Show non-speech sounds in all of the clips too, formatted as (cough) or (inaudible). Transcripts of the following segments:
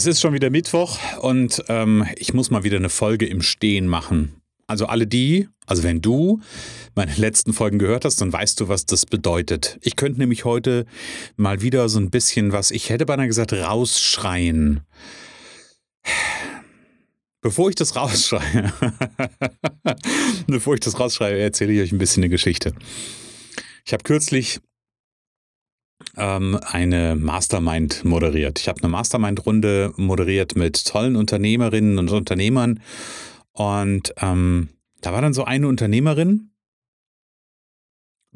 Es ist schon wieder Mittwoch und ähm, ich muss mal wieder eine Folge im Stehen machen. Also alle die, also wenn du meine letzten Folgen gehört hast, dann weißt du, was das bedeutet. Ich könnte nämlich heute mal wieder so ein bisschen was, ich hätte beinahe gesagt, rausschreien. Bevor ich das rausschreie, (laughs) bevor ich das rausschreie, erzähle ich euch ein bisschen eine Geschichte. Ich habe kürzlich ähm, eine Mastermind moderiert. Ich habe eine Mastermind-Runde moderiert mit tollen Unternehmerinnen und Unternehmern und ähm, da war dann so eine Unternehmerin,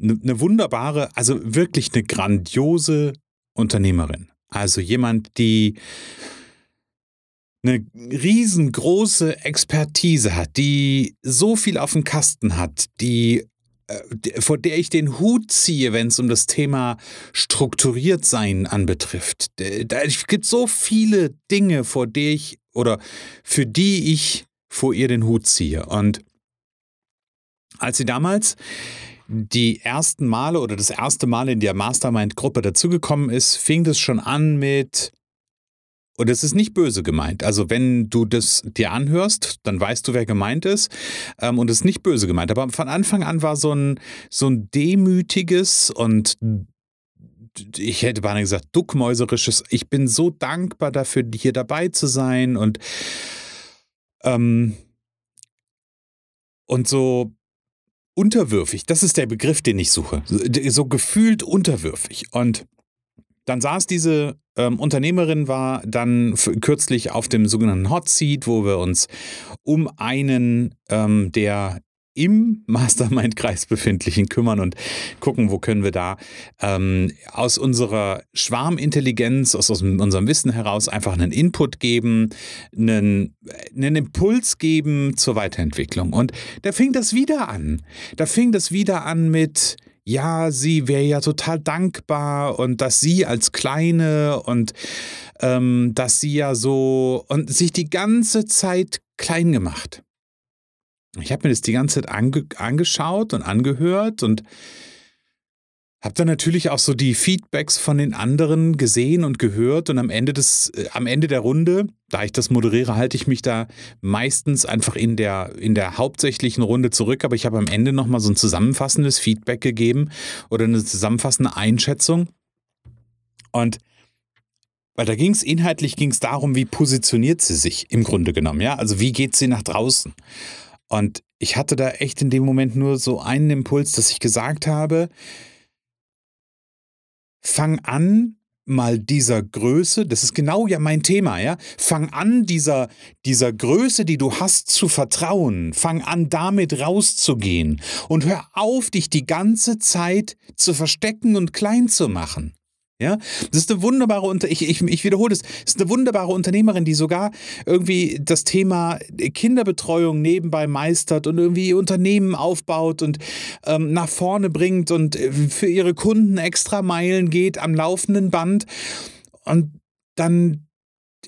eine, eine wunderbare, also wirklich eine grandiose Unternehmerin. Also jemand, die eine riesengroße Expertise hat, die so viel auf dem Kasten hat, die vor der ich den Hut ziehe, wenn es um das Thema strukturiert sein anbetrifft. Es gibt so viele Dinge, vor der ich oder für die ich vor ihr den Hut ziehe. Und als sie damals die ersten Male oder das erste Mal in der Mastermind-Gruppe dazugekommen ist, fing das schon an mit, und es ist nicht böse gemeint. Also wenn du das dir anhörst, dann weißt du, wer gemeint ist. Ähm, und es ist nicht böse gemeint. Aber von Anfang an war so ein, so ein demütiges und ich hätte beinahe gesagt, duckmäuserisches, ich bin so dankbar dafür, hier dabei zu sein und ähm, und so unterwürfig, das ist der Begriff, den ich suche. So gefühlt unterwürfig. Und dann saß diese ähm, Unternehmerin, war dann kürzlich auf dem sogenannten Hot Seat, wo wir uns um einen ähm, der im Mastermind-Kreis befindlichen kümmern und gucken, wo können wir da ähm, aus unserer Schwarmintelligenz, aus, aus unserem Wissen heraus einfach einen Input geben, einen, einen Impuls geben zur Weiterentwicklung. Und da fing das wieder an. Da fing das wieder an mit, ja, sie wäre ja total dankbar und dass sie als Kleine und ähm, dass sie ja so und sich die ganze Zeit klein gemacht. Ich habe mir das die ganze Zeit ange angeschaut und angehört und habe dann natürlich auch so die Feedbacks von den anderen gesehen und gehört und am Ende des äh, am Ende der Runde, da ich das moderiere, halte ich mich da meistens einfach in der in der hauptsächlichen Runde zurück, aber ich habe am Ende noch mal so ein zusammenfassendes Feedback gegeben oder eine zusammenfassende Einschätzung und weil da ging es inhaltlich ging es darum, wie positioniert sie sich im Grunde genommen, ja? Also wie geht sie nach draußen? Und ich hatte da echt in dem Moment nur so einen Impuls, dass ich gesagt habe, fang an, mal dieser Größe, das ist genau ja mein Thema, ja. Fang an, dieser, dieser Größe, die du hast, zu vertrauen. Fang an, damit rauszugehen. Und hör auf, dich die ganze Zeit zu verstecken und klein zu machen. Ja, das ist eine wunderbare Unter ich, ich, ich wiederhole es, ist eine wunderbare Unternehmerin, die sogar irgendwie das Thema Kinderbetreuung nebenbei meistert und irgendwie Unternehmen aufbaut und ähm, nach vorne bringt und äh, für ihre Kunden extra Meilen geht am laufenden Band und dann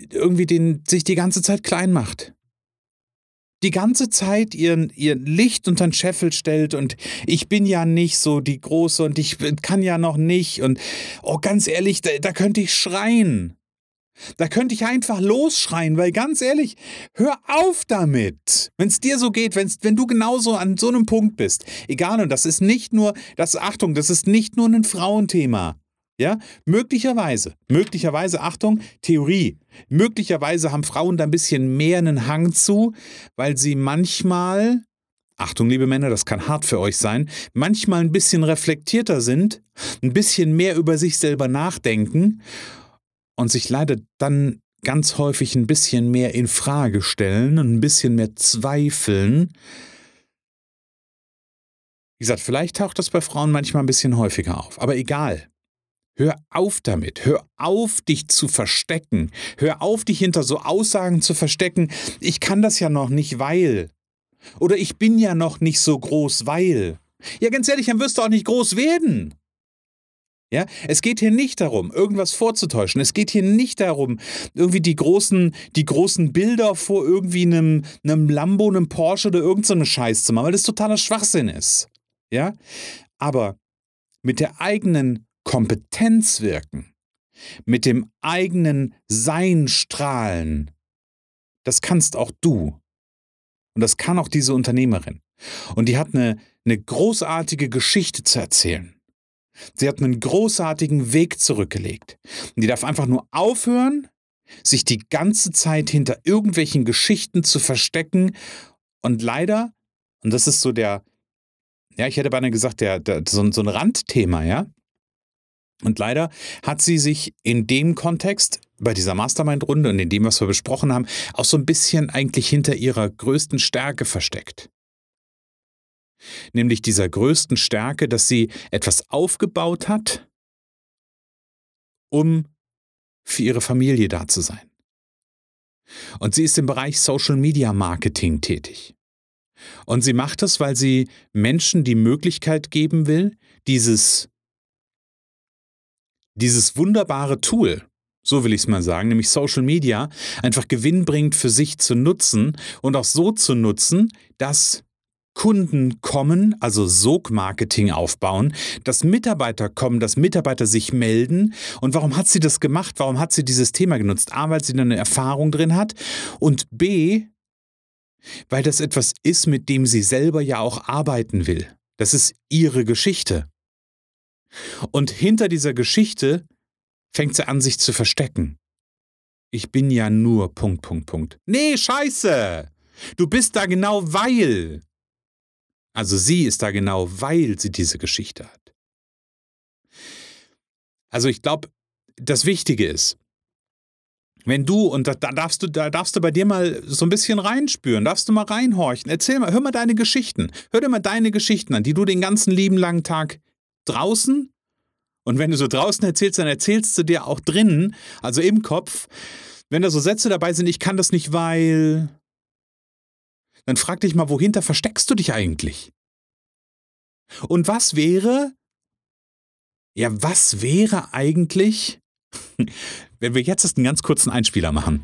irgendwie den, sich die ganze Zeit klein macht die ganze Zeit ihren, ihr Licht unter den Scheffel stellt und ich bin ja nicht so die Große und ich kann ja noch nicht und oh, ganz ehrlich, da, da könnte ich schreien. Da könnte ich einfach losschreien, weil ganz ehrlich, hör auf damit. Wenn es dir so geht, wenn's, wenn du genauso an so einem Punkt bist, egal, und das ist nicht nur, das Achtung, das ist nicht nur ein Frauenthema. Ja, möglicherweise, möglicherweise, Achtung, Theorie, möglicherweise haben Frauen da ein bisschen mehr einen Hang zu, weil sie manchmal, Achtung, liebe Männer, das kann hart für euch sein, manchmal ein bisschen reflektierter sind, ein bisschen mehr über sich selber nachdenken und sich leider dann ganz häufig ein bisschen mehr in Frage stellen und ein bisschen mehr zweifeln. Wie gesagt, vielleicht taucht das bei Frauen manchmal ein bisschen häufiger auf, aber egal. Hör auf damit. Hör auf, dich zu verstecken. Hör auf, dich hinter so Aussagen zu verstecken. Ich kann das ja noch nicht, weil. Oder ich bin ja noch nicht so groß, weil. Ja, ganz ehrlich, dann wirst du auch nicht groß werden. Ja, es geht hier nicht darum, irgendwas vorzutäuschen. Es geht hier nicht darum, irgendwie die großen, die großen Bilder vor irgendwie einem, einem Lambo, einem Porsche oder irgendeinem so Scheiß zu machen, weil das totaler Schwachsinn ist. Ja, aber mit der eigenen Kompetenz wirken, mit dem eigenen Sein strahlen, das kannst auch du. Und das kann auch diese Unternehmerin. Und die hat eine, eine großartige Geschichte zu erzählen. Sie hat einen großartigen Weg zurückgelegt. Und die darf einfach nur aufhören, sich die ganze Zeit hinter irgendwelchen Geschichten zu verstecken. Und leider, und das ist so der, ja, ich hätte beinahe gesagt, der, der, so, so ein Randthema, ja. Und leider hat sie sich in dem Kontext, bei dieser Mastermind-Runde und in dem, was wir besprochen haben, auch so ein bisschen eigentlich hinter ihrer größten Stärke versteckt nämlich dieser größten Stärke, dass sie etwas aufgebaut hat, um für ihre Familie da zu sein. Und sie ist im Bereich Social Media Marketing tätig. Und sie macht das, weil sie Menschen die Möglichkeit geben will, dieses, dieses wunderbare Tool, so will ich es mal sagen, nämlich Social Media, einfach gewinnbringend für sich zu nutzen und auch so zu nutzen, dass Kunden kommen, also Sog-Marketing aufbauen, dass Mitarbeiter kommen, dass Mitarbeiter sich melden. Und warum hat sie das gemacht? Warum hat sie dieses Thema genutzt? A, weil sie eine Erfahrung drin hat und B, weil das etwas ist, mit dem sie selber ja auch arbeiten will. Das ist ihre Geschichte. Und hinter dieser Geschichte fängt sie an, sich zu verstecken. Ich bin ja nur Punkt, Punkt, Punkt. Nee, scheiße! Du bist da genau weil. Also sie ist da genau, weil sie diese Geschichte hat. Also ich glaube, das Wichtige ist, wenn du, und da, da, darfst du, da darfst du bei dir mal so ein bisschen reinspüren, darfst du mal reinhorchen, erzähl mal, hör mal deine Geschichten, hör dir mal deine Geschichten an, die du den ganzen lieben langen Tag draußen und wenn du so draußen erzählst, dann erzählst du dir auch drinnen, also im Kopf, wenn da so Sätze dabei sind, ich kann das nicht, weil, dann frag dich mal, wohinter versteckst du dich eigentlich? Und was wäre, ja, was wäre eigentlich, (laughs) wenn wir jetzt einen ganz kurzen Einspieler machen?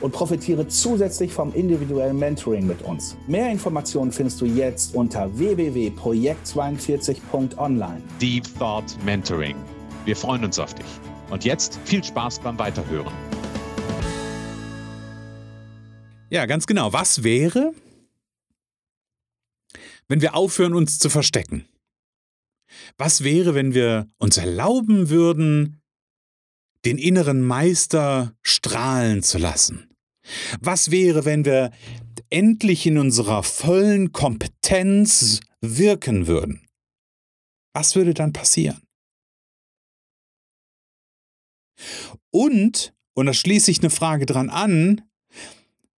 Und profitiere zusätzlich vom individuellen Mentoring mit uns. Mehr Informationen findest du jetzt unter www.projekt42.online. Deep Thought Mentoring. Wir freuen uns auf dich. Und jetzt viel Spaß beim Weiterhören. Ja, ganz genau. Was wäre, wenn wir aufhören, uns zu verstecken? Was wäre, wenn wir uns erlauben würden, den inneren Meister strahlen zu lassen? Was wäre, wenn wir endlich in unserer vollen Kompetenz wirken würden? Was würde dann passieren? Und, und da schließe ich eine Frage dran an,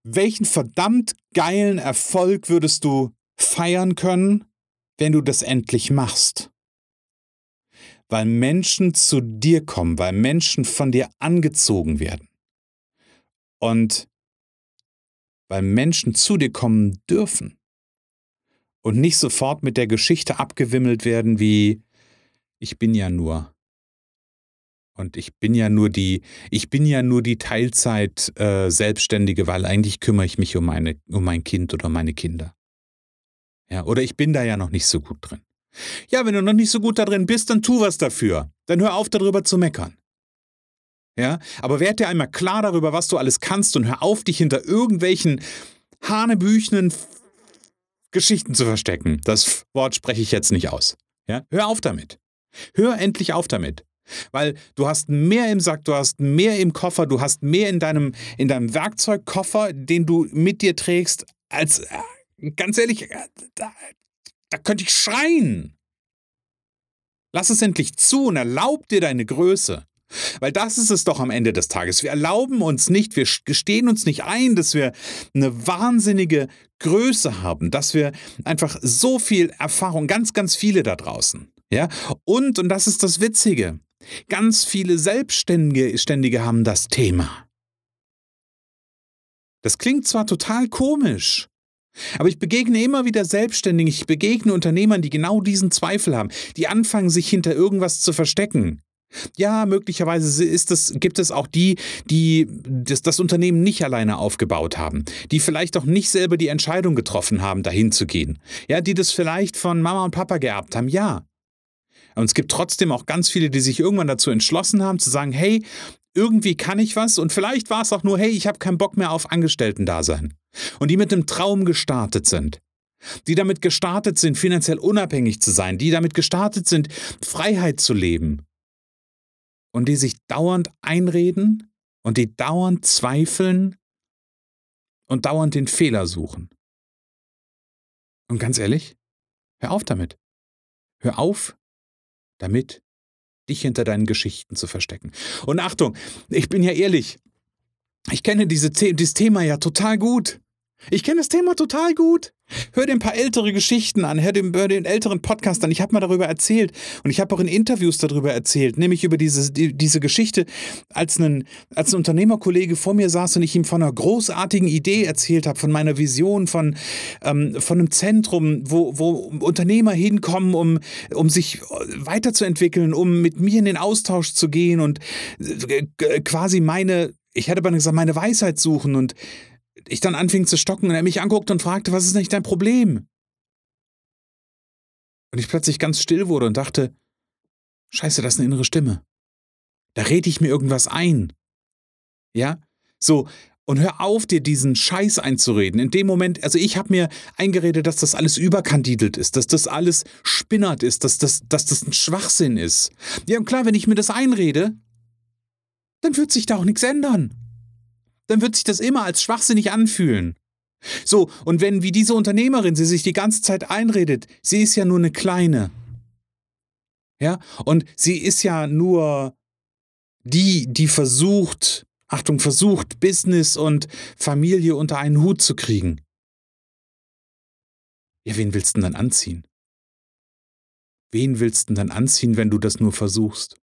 welchen verdammt geilen Erfolg würdest du feiern können, wenn du das endlich machst. Weil Menschen zu dir kommen, weil Menschen von dir angezogen werden. Und weil Menschen zu dir kommen dürfen. Und nicht sofort mit der Geschichte abgewimmelt werden wie ich bin ja nur. Und ich bin ja nur die, ich bin ja nur die Teilzeit äh, Selbstständige, weil eigentlich kümmere ich mich um, meine, um mein Kind oder meine Kinder. Ja, oder ich bin da ja noch nicht so gut drin. Ja, wenn du noch nicht so gut da drin bist, dann tu was dafür. Dann hör auf, darüber zu meckern. Ja, aber werd dir einmal klar darüber, was du alles kannst und hör auf, dich hinter irgendwelchen hanebüchenen Geschichten zu verstecken. Das Wort spreche ich jetzt nicht aus. Ja, hör auf damit. Hör endlich auf damit. Weil du hast mehr im Sack, du hast mehr im Koffer, du hast mehr in deinem, in deinem Werkzeugkoffer, den du mit dir trägst, als, äh, ganz ehrlich, äh, da, da könnte ich schreien. Lass es endlich zu und erlaub dir deine Größe. Weil das ist es doch am Ende des Tages. Wir erlauben uns nicht, wir gestehen uns nicht ein, dass wir eine wahnsinnige Größe haben, dass wir einfach so viel Erfahrung, ganz, ganz viele da draußen. Ja, und, und das ist das Witzige, ganz viele Selbstständige Ständige haben das Thema. Das klingt zwar total komisch, aber ich begegne immer wieder Selbstständigen, ich begegne Unternehmern, die genau diesen Zweifel haben, die anfangen, sich hinter irgendwas zu verstecken. Ja, möglicherweise ist es, gibt es auch die, die das, das, Unternehmen nicht alleine aufgebaut haben, die vielleicht auch nicht selber die Entscheidung getroffen haben, dahin zu gehen. Ja, die das vielleicht von Mama und Papa geerbt haben, ja. Und es gibt trotzdem auch ganz viele, die sich irgendwann dazu entschlossen haben, zu sagen, hey, irgendwie kann ich was und vielleicht war es auch nur, hey, ich habe keinen Bock mehr auf Angestellten-Dasein. Und die mit einem Traum gestartet sind. Die damit gestartet sind, finanziell unabhängig zu sein, die damit gestartet sind, Freiheit zu leben. Und die sich dauernd einreden und die dauernd zweifeln und dauernd den Fehler suchen. Und ganz ehrlich, hör auf damit. Hör auf damit, dich hinter deinen Geschichten zu verstecken. Und Achtung, ich bin ja ehrlich, ich kenne diese, dieses Thema ja total gut. Ich kenne das Thema total gut. Hör dir ein paar ältere Geschichten an, hör den, hör den älteren Podcast an. Ich habe mal darüber erzählt und ich habe auch in Interviews darüber erzählt, nämlich über diese, die, diese Geschichte, als ein, als ein Unternehmerkollege vor mir saß und ich ihm von einer großartigen Idee erzählt habe, von meiner Vision, von, ähm, von einem Zentrum, wo, wo Unternehmer hinkommen, um, um sich weiterzuentwickeln, um mit mir in den Austausch zu gehen und äh, quasi meine, ich hätte aber gesagt, meine Weisheit suchen und ich dann anfing zu stocken und er mich anguckte und fragte, was ist nicht dein Problem? Und ich plötzlich ganz still wurde und dachte, scheiße, das ist eine innere Stimme. Da rede ich mir irgendwas ein. Ja? So, und hör auf, dir diesen Scheiß einzureden. In dem Moment, also ich habe mir eingeredet, dass das alles überkandidelt ist, dass das alles spinnert ist, dass das, dass das ein Schwachsinn ist. Ja, und klar, wenn ich mir das einrede, dann wird sich da auch nichts ändern dann wird sich das immer als schwachsinnig anfühlen. So, und wenn wie diese Unternehmerin sie sich die ganze Zeit einredet, sie ist ja nur eine kleine. Ja, und sie ist ja nur die, die versucht, Achtung, versucht, Business und Familie unter einen Hut zu kriegen. Ja, wen willst du denn dann anziehen? Wen willst du denn dann anziehen, wenn du das nur versuchst?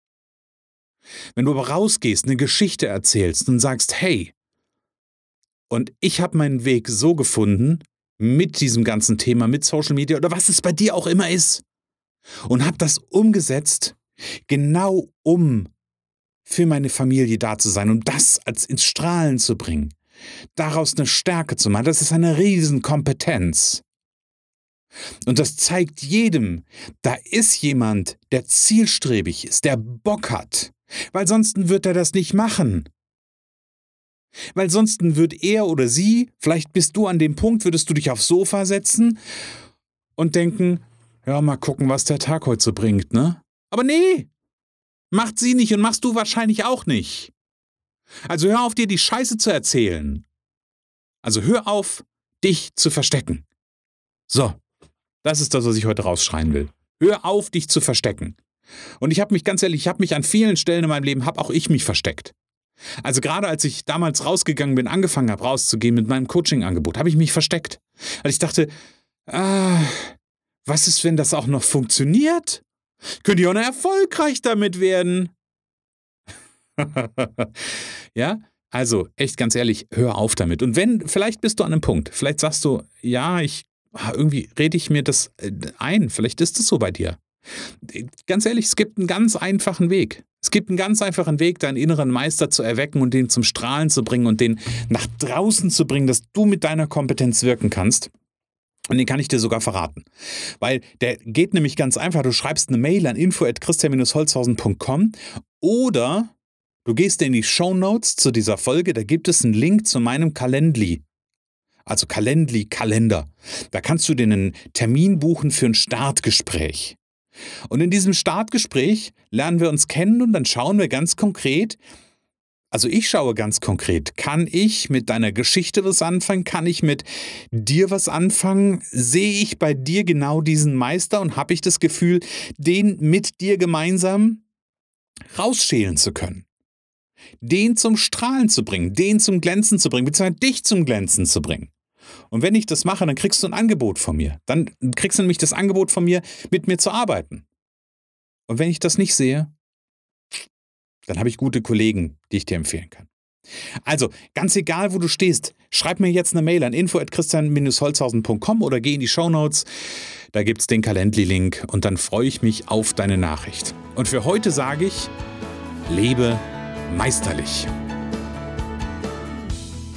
Wenn du aber rausgehst, eine Geschichte erzählst und sagst, hey, und ich habe meinen Weg so gefunden, mit diesem ganzen Thema, mit Social Media oder was es bei dir auch immer ist. Und habe das umgesetzt, genau um für meine Familie da zu sein und das als ins Strahlen zu bringen. Daraus eine Stärke zu machen, das ist eine Riesenkompetenz. Und das zeigt jedem, da ist jemand, der zielstrebig ist, der Bock hat, weil sonst wird er das nicht machen. Weil sonst wird er oder sie, vielleicht bist du an dem Punkt, würdest du dich aufs Sofa setzen und denken, ja, mal gucken, was der Tag heute so bringt, ne? Aber nee, macht sie nicht und machst du wahrscheinlich auch nicht. Also hör auf, dir die Scheiße zu erzählen. Also hör auf, dich zu verstecken. So, das ist das, was ich heute rausschreien will. Hör auf, dich zu verstecken. Und ich habe mich ganz ehrlich, ich habe mich an vielen Stellen in meinem Leben, habe auch ich mich versteckt. Also gerade als ich damals rausgegangen bin, angefangen habe rauszugehen mit meinem Coaching-Angebot, habe ich mich versteckt. Weil ich dachte, ah, was ist, wenn das auch noch funktioniert? Könnte ich auch noch erfolgreich damit werden. (laughs) ja, also echt ganz ehrlich, hör auf damit. Und wenn, vielleicht bist du an einem Punkt, vielleicht sagst du, ja, ich, ah, irgendwie rede ich mir das äh, ein, vielleicht ist es so bei dir. Ganz ehrlich, es gibt einen ganz einfachen Weg. Es gibt einen ganz einfachen Weg, deinen inneren Meister zu erwecken und den zum Strahlen zu bringen und den nach draußen zu bringen, dass du mit deiner Kompetenz wirken kannst. Und den kann ich dir sogar verraten. Weil der geht nämlich ganz einfach. Du schreibst eine Mail an info.christian-holzhausen.com oder du gehst in die Show Notes zu dieser Folge. Da gibt es einen Link zu meinem Calendly. Also Calendly, Kalender. Da kannst du dir einen Termin buchen für ein Startgespräch. Und in diesem Startgespräch lernen wir uns kennen und dann schauen wir ganz konkret, also ich schaue ganz konkret, kann ich mit deiner Geschichte was anfangen? Kann ich mit dir was anfangen? Sehe ich bei dir genau diesen Meister und habe ich das Gefühl, den mit dir gemeinsam rausschälen zu können? Den zum Strahlen zu bringen, den zum Glänzen zu bringen, beziehungsweise dich zum Glänzen zu bringen. Und wenn ich das mache, dann kriegst du ein Angebot von mir. Dann kriegst du nämlich das Angebot von mir, mit mir zu arbeiten. Und wenn ich das nicht sehe, dann habe ich gute Kollegen, die ich dir empfehlen kann. Also, ganz egal, wo du stehst, schreib mir jetzt eine Mail an info.christian-holzhausen.com oder geh in die Show Notes. Da gibt es den Calendly-Link und dann freue ich mich auf deine Nachricht. Und für heute sage ich, lebe meisterlich.